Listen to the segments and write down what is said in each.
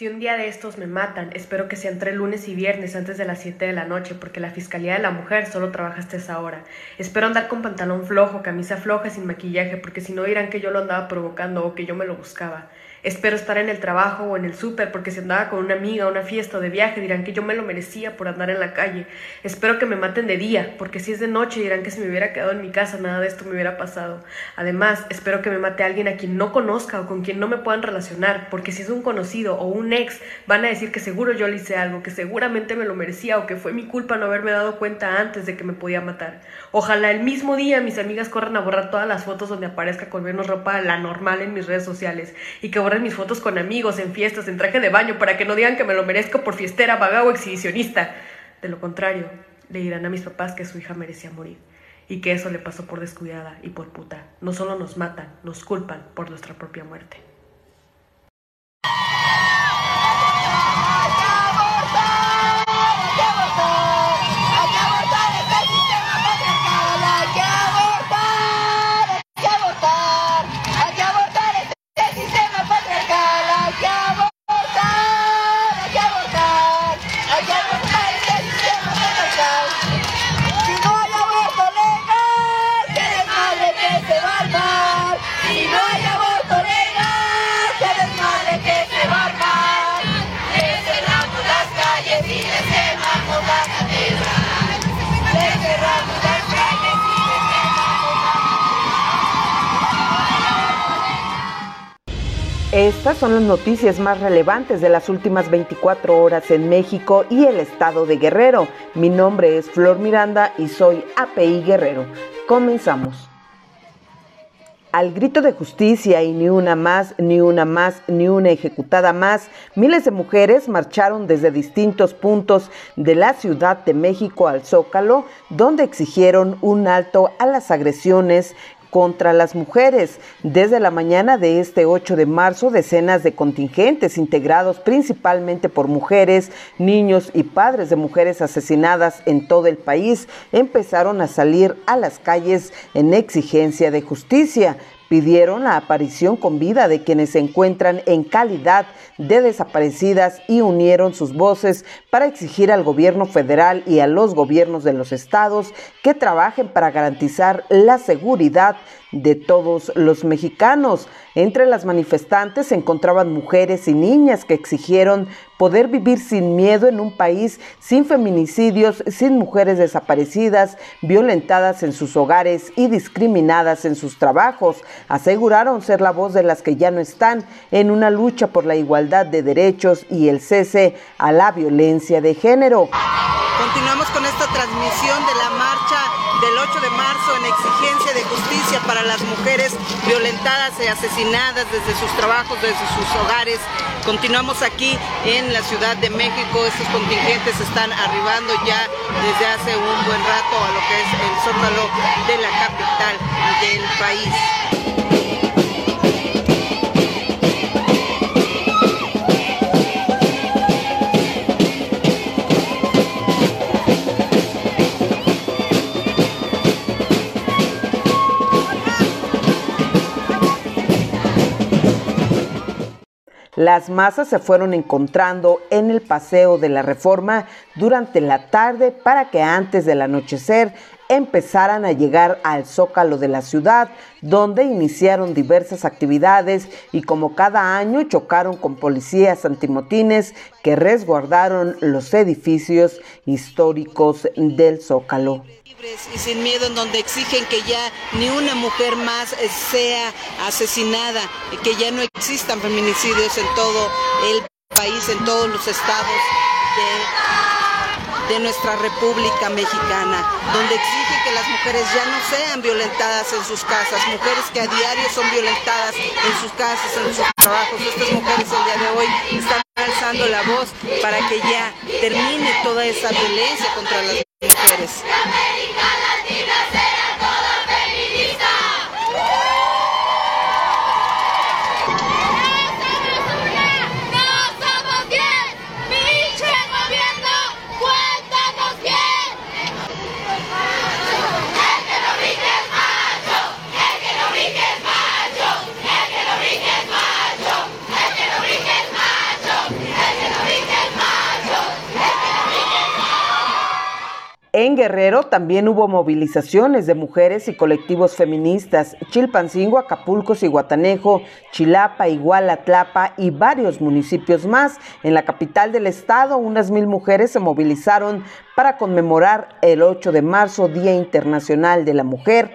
Si un día de estos me matan, espero que sea entre lunes y viernes antes de las 7 de la noche, porque la Fiscalía de la Mujer solo trabaja hasta esa hora. Espero andar con pantalón flojo, camisa floja, sin maquillaje, porque si no dirán que yo lo andaba provocando o que yo me lo buscaba. Espero estar en el trabajo o en el súper porque si andaba con una amiga, una fiesta o de viaje dirán que yo me lo merecía por andar en la calle. Espero que me maten de día porque si es de noche dirán que si me hubiera quedado en mi casa nada de esto me hubiera pasado. Además, espero que me mate alguien a quien no conozca o con quien no me puedan relacionar porque si es un conocido o un ex van a decir que seguro yo le hice algo, que seguramente me lo merecía o que fue mi culpa no haberme dado cuenta antes de que me podía matar. Ojalá el mismo día mis amigas corran a borrar todas las fotos donde aparezca con menos ropa la normal en mis redes sociales y que mis fotos con amigos, en fiestas, en traje de baño, para que no digan que me lo merezco por fiestera, vaga o exhibicionista. De lo contrario, le dirán a mis papás que su hija merecía morir y que eso le pasó por descuidada y por puta. No solo nos matan, nos culpan por nuestra propia muerte. Estas son las noticias más relevantes de las últimas 24 horas en México y el estado de Guerrero. Mi nombre es Flor Miranda y soy API Guerrero. Comenzamos. Al grito de justicia y ni una más, ni una más, ni una ejecutada más, miles de mujeres marcharon desde distintos puntos de la Ciudad de México al Zócalo, donde exigieron un alto a las agresiones contra las mujeres. Desde la mañana de este 8 de marzo, decenas de contingentes integrados principalmente por mujeres, niños y padres de mujeres asesinadas en todo el país empezaron a salir a las calles en exigencia de justicia pidieron la aparición con vida de quienes se encuentran en calidad de desaparecidas y unieron sus voces para exigir al gobierno federal y a los gobiernos de los estados que trabajen para garantizar la seguridad de todos los mexicanos. Entre las manifestantes se encontraban mujeres y niñas que exigieron poder vivir sin miedo en un país sin feminicidios, sin mujeres desaparecidas, violentadas en sus hogares y discriminadas en sus trabajos. Aseguraron ser la voz de las que ya no están en una lucha por la igualdad de derechos y el cese a la violencia de género. Continuamos con esta transmisión de la marcha del 8 de marzo en exigencia justicia para las mujeres violentadas y asesinadas desde sus trabajos, desde sus hogares. Continuamos aquí en la Ciudad de México. Estos contingentes están arribando ya desde hace un buen rato a lo que es el zócalo de la capital del país. Las masas se fueron encontrando en el Paseo de la Reforma durante la tarde para que antes del anochecer empezaran a llegar al zócalo de la ciudad, donde iniciaron diversas actividades y como cada año chocaron con policías antimotines que resguardaron los edificios históricos del zócalo. Y sin miedo en donde exigen que ya ni una mujer más sea asesinada, que ya no existan feminicidios en todo el país, en todos los estados de, de nuestra República Mexicana, donde exigen que las mujeres ya no sean violentadas en sus casas, mujeres que a diario son violentadas en sus casas, en sus trabajos. Estas mujeres el día de hoy están alzando la voz para que ya termine toda esa violencia contra las mujeres. En Guerrero también hubo movilizaciones de mujeres y colectivos feministas. Chilpancingo, Acapulco, Ciguatanejo, Chilapa, Iguala, Tlapa y varios municipios más. En la capital del estado, unas mil mujeres se movilizaron para conmemorar el 8 de marzo, Día Internacional de la Mujer.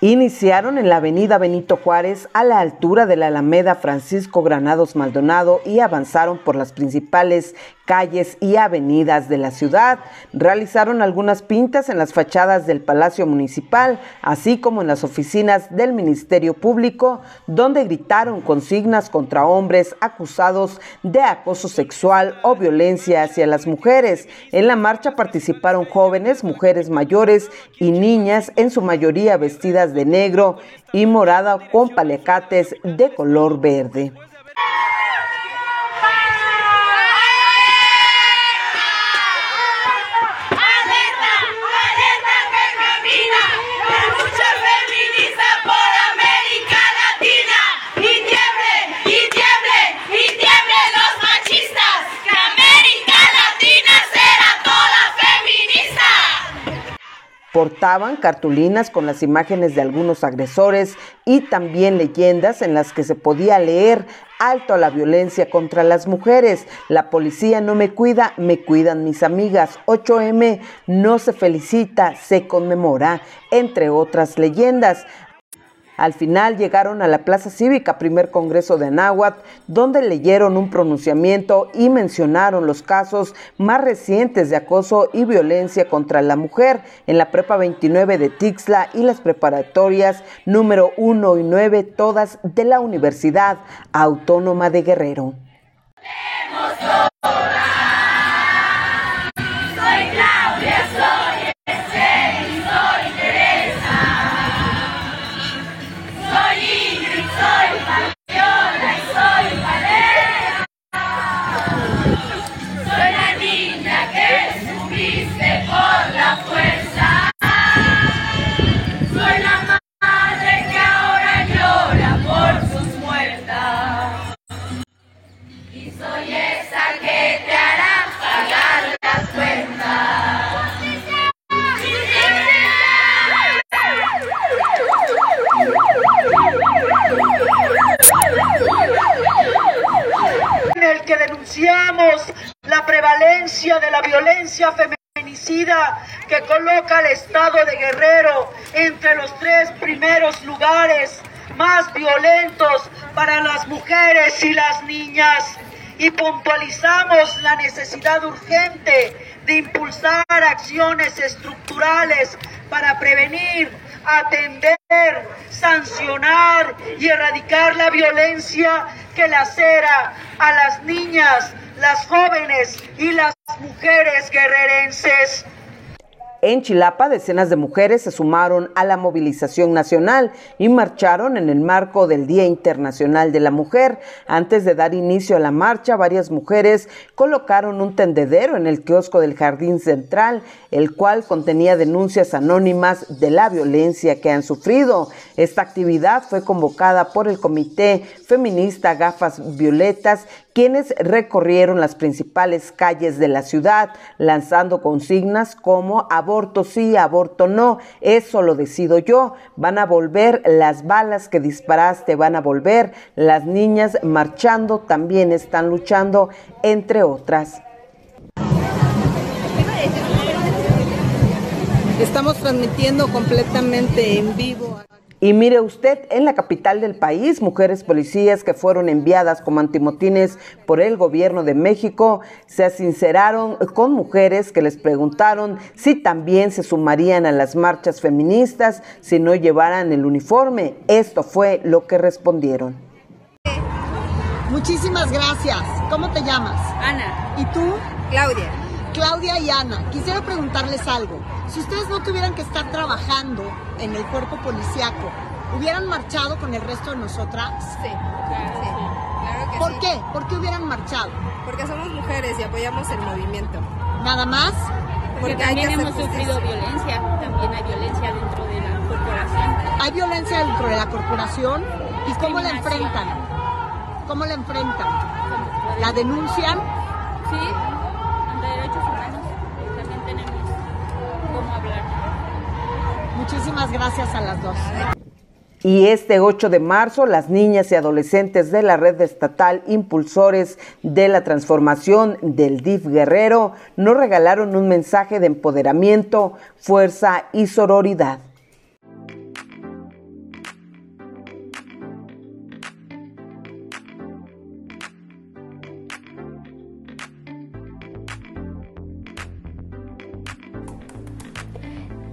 Iniciaron en la avenida Benito Juárez a la altura de la Alameda Francisco Granados Maldonado y avanzaron por las principales calles y avenidas de la ciudad. Realizaron algunas pintas en las fachadas del Palacio Municipal, así como en las oficinas del Ministerio Público, donde gritaron consignas contra hombres acusados de acoso sexual o violencia hacia las mujeres. En la marcha participaron jóvenes, mujeres mayores y niñas, en su mayoría vestidas de negro y morada con paliacates de color verde. Cartulinas con las imágenes de algunos agresores y también leyendas en las que se podía leer alto a la violencia contra las mujeres. La policía no me cuida, me cuidan mis amigas. 8M no se felicita, se conmemora, entre otras leyendas. Al final llegaron a la Plaza Cívica, primer Congreso de Anáhuac, donde leyeron un pronunciamiento y mencionaron los casos más recientes de acoso y violencia contra la mujer en la Prepa 29 de Tixla y las preparatorias número 1 y 9, todas de la Universidad Autónoma de Guerrero. La prevalencia de la violencia feminicida que coloca al Estado de Guerrero entre los tres primeros lugares más violentos para las mujeres y las niñas. Y puntualizamos la necesidad urgente de impulsar acciones estructurales para prevenir, atender, sancionar y erradicar la violencia que lacera a las niñas, las jóvenes y las mujeres guerrerenses. En Chilapa, decenas de mujeres se sumaron a la movilización nacional y marcharon en el marco del Día Internacional de la Mujer. Antes de dar inicio a la marcha, varias mujeres colocaron un tendedero en el kiosco del Jardín Central, el cual contenía denuncias anónimas de la violencia que han sufrido. Esta actividad fue convocada por el Comité Feminista Gafas Violetas, quienes recorrieron las principales calles de la ciudad, lanzando consignas como aborto sí, aborto no, eso lo decido yo, van a volver las balas que disparaste, van a volver, las niñas marchando también están luchando, entre otras. Estamos transmitiendo completamente en vivo. Y mire usted, en la capital del país, mujeres policías que fueron enviadas como antimotines por el gobierno de México se sinceraron con mujeres que les preguntaron si también se sumarían a las marchas feministas si no llevaran el uniforme. Esto fue lo que respondieron. Muchísimas gracias. ¿Cómo te llamas? Ana. ¿Y tú? Claudia. Claudia y Ana, quisiera preguntarles algo. Si ustedes no tuvieran que estar trabajando en el cuerpo policiaco, ¿hubieran marchado con el resto de nosotras? Sí, claro, sí. Claro que ¿Por sí. qué? ¿Por qué hubieran marchado? Porque somos mujeres y apoyamos el movimiento. ¿Nada más? Porque, también hemos sufrido violencia, también hay violencia dentro de la corporación. ¿Hay violencia dentro de la corporación? ¿Y cómo la enfrentan? ¿Cómo la enfrentan? ¿La denuncian? Sí, derechos humanos también tenemos cómo hablar. Muchísimas gracias a las dos. Y este 8 de marzo, las niñas y adolescentes de la red estatal Impulsores de la Transformación del DIF Guerrero nos regalaron un mensaje de empoderamiento, fuerza y sororidad.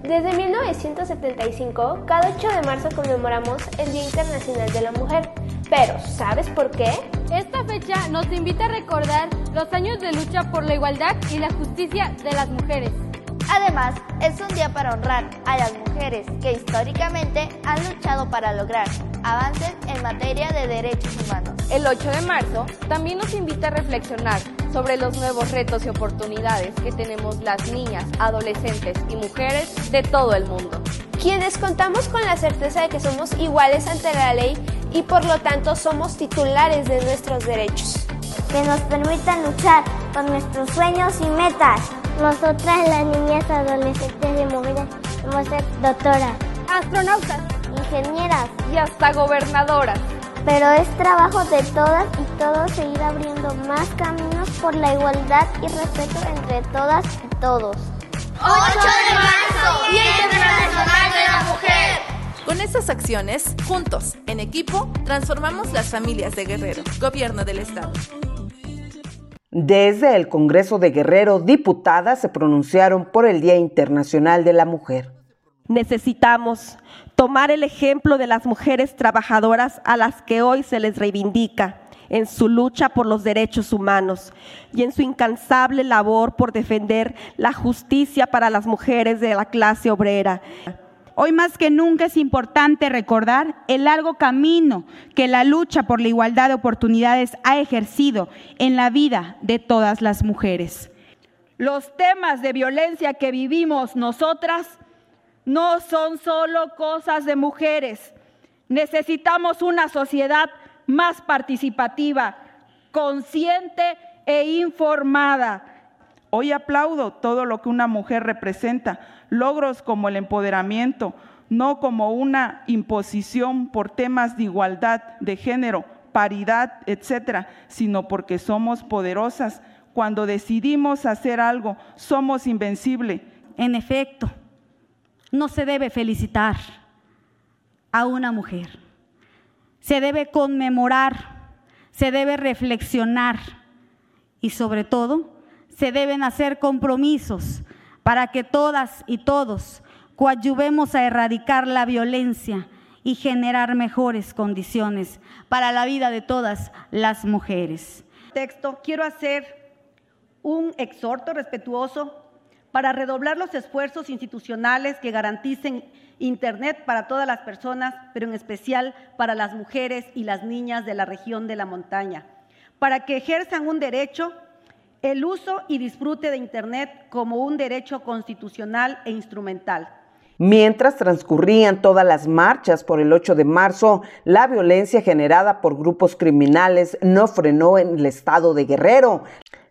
Desde 1975, cada 8 de marzo conmemoramos el Día Internacional de la Mujer. Pero, ¿sabes por qué? Esta fecha nos invita a recordar los años de lucha por la igualdad y la justicia de las mujeres. Además, es un día para honrar a las mujeres que históricamente han luchado para lograr avances en materia de derechos humanos. El 8 de marzo también nos invita a reflexionar sobre los nuevos retos y oportunidades que tenemos las niñas, adolescentes y mujeres de todo el mundo. Quienes contamos con la certeza de que somos iguales ante la ley y por lo tanto somos titulares de nuestros derechos. Que nos permitan luchar por nuestros sueños y metas. Nosotras, las niñas, adolescentes y mujeres, vamos a ser doctoras, astronautas, ingenieras y hasta gobernadoras. Pero es trabajo de todas y todos seguir abriendo más caminos por la igualdad y respeto entre todas y todos. 8 de marzo, Día Internacional de la Mujer. Con estas acciones, juntos, en equipo, transformamos las familias de Guerrero, Gobierno del Estado. Desde el Congreso de Guerrero, diputadas se pronunciaron por el Día Internacional de la Mujer. Necesitamos tomar el ejemplo de las mujeres trabajadoras a las que hoy se les reivindica en su lucha por los derechos humanos y en su incansable labor por defender la justicia para las mujeres de la clase obrera. Hoy más que nunca es importante recordar el largo camino que la lucha por la igualdad de oportunidades ha ejercido en la vida de todas las mujeres. Los temas de violencia que vivimos nosotras no son solo cosas de mujeres. Necesitamos una sociedad más participativa, consciente e informada. Hoy aplaudo todo lo que una mujer representa, logros como el empoderamiento, no como una imposición por temas de igualdad de género, paridad, etcétera, sino porque somos poderosas. Cuando decidimos hacer algo, somos invencibles. En efecto, no se debe felicitar a una mujer. Se debe conmemorar, se debe reflexionar y sobre todo se deben hacer compromisos para que todas y todos coadyuvemos a erradicar la violencia y generar mejores condiciones para la vida de todas las mujeres. Texto, quiero hacer un exhorto respetuoso para redoblar los esfuerzos institucionales que garanticen Internet para todas las personas, pero en especial para las mujeres y las niñas de la región de la montaña, para que ejerzan un derecho el uso y disfrute de Internet como un derecho constitucional e instrumental. Mientras transcurrían todas las marchas por el 8 de marzo, la violencia generada por grupos criminales no frenó en el estado de Guerrero.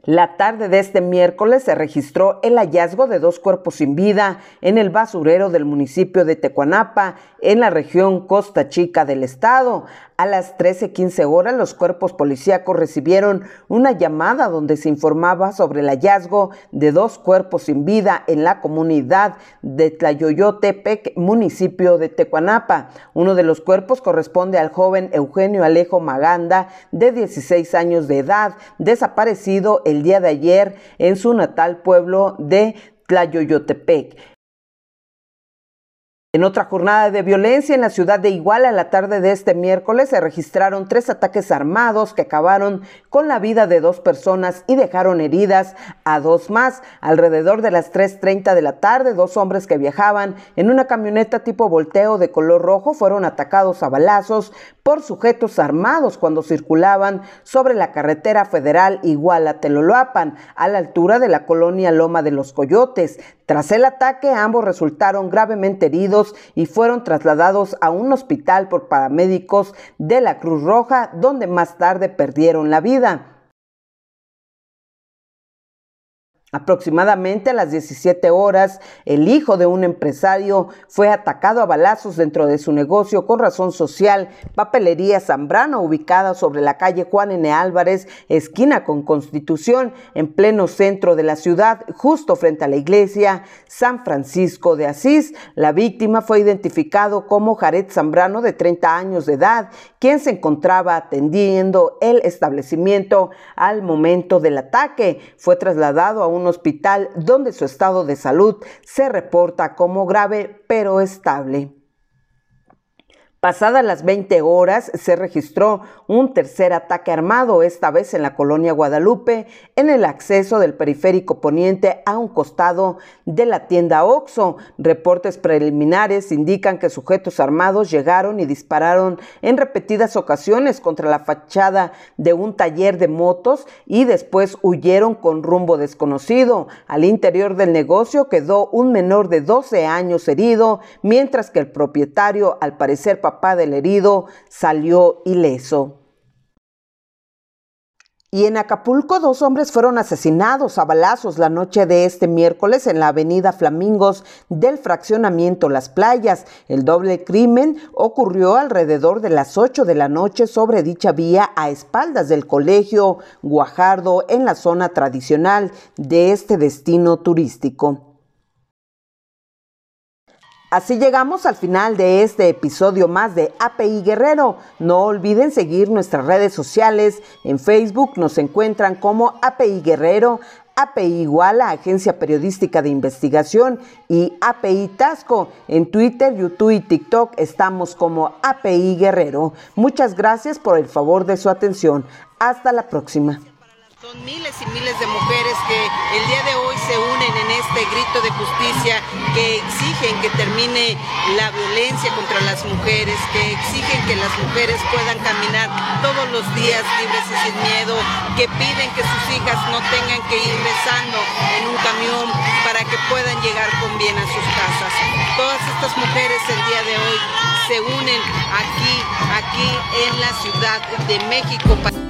La tarde de este miércoles se registró el hallazgo de dos cuerpos sin vida en el basurero del municipio de Tecuanapa, en la región Costa Chica del estado. A las 13:15 horas, los cuerpos policíacos recibieron una llamada donde se informaba sobre el hallazgo de dos cuerpos sin vida en la comunidad de Tlayoyotepec, municipio de Tecuanapa. Uno de los cuerpos corresponde al joven Eugenio Alejo Maganda, de 16 años de edad, desaparecido el día de ayer en su natal pueblo de Tlayoyotepec. En otra jornada de violencia en la ciudad de Iguala, la tarde de este miércoles se registraron tres ataques armados que acabaron con la vida de dos personas y dejaron heridas a dos más. Alrededor de las 3.30 de la tarde, dos hombres que viajaban en una camioneta tipo volteo de color rojo fueron atacados a balazos por sujetos armados cuando circulaban sobre la carretera federal Iguala-Teloloapan, a la altura de la colonia Loma de los Coyotes. Tras el ataque, ambos resultaron gravemente heridos y fueron trasladados a un hospital por paramédicos de la Cruz Roja, donde más tarde perdieron la vida. Aproximadamente a las 17 horas, el hijo de un empresario fue atacado a balazos dentro de su negocio con razón social, Papelería Zambrano, ubicada sobre la calle Juan N. Álvarez, esquina con Constitución, en pleno centro de la ciudad, justo frente a la iglesia San Francisco de Asís. La víctima fue identificado como Jared Zambrano, de 30 años de edad, quien se encontraba atendiendo el establecimiento al momento del ataque. Fue trasladado a un hospital donde su estado de salud se reporta como grave pero estable. Pasadas las 20 horas se registró un tercer ataque armado, esta vez en la colonia Guadalupe, en el acceso del periférico poniente a un costado de la tienda Oxo. Reportes preliminares indican que sujetos armados llegaron y dispararon en repetidas ocasiones contra la fachada de un taller de motos y después huyeron con rumbo desconocido. Al interior del negocio quedó un menor de 12 años herido, mientras que el propietario, al parecer papá del herido, salió ileso. Y en Acapulco, dos hombres fueron asesinados a balazos la noche de este miércoles en la avenida Flamingos del fraccionamiento Las Playas. El doble crimen ocurrió alrededor de las 8 de la noche sobre dicha vía a espaldas del colegio Guajardo en la zona tradicional de este destino turístico. Así llegamos al final de este episodio más de API Guerrero. No olviden seguir nuestras redes sociales. En Facebook nos encuentran como API Guerrero, API Iguala, Agencia Periodística de Investigación, y API Tasco. En Twitter, YouTube y TikTok estamos como API Guerrero. Muchas gracias por el favor de su atención. Hasta la próxima. Son miles y miles de mujeres que el día de hoy se unen en este grito de justicia, que exigen que termine la violencia contra las mujeres, que exigen que las mujeres puedan caminar todos los días libres y sin miedo, que piden que sus hijas no tengan que ir rezando en un camión para que puedan llegar con bien a sus casas. Todas estas mujeres el día de hoy se unen aquí, aquí en la Ciudad de México.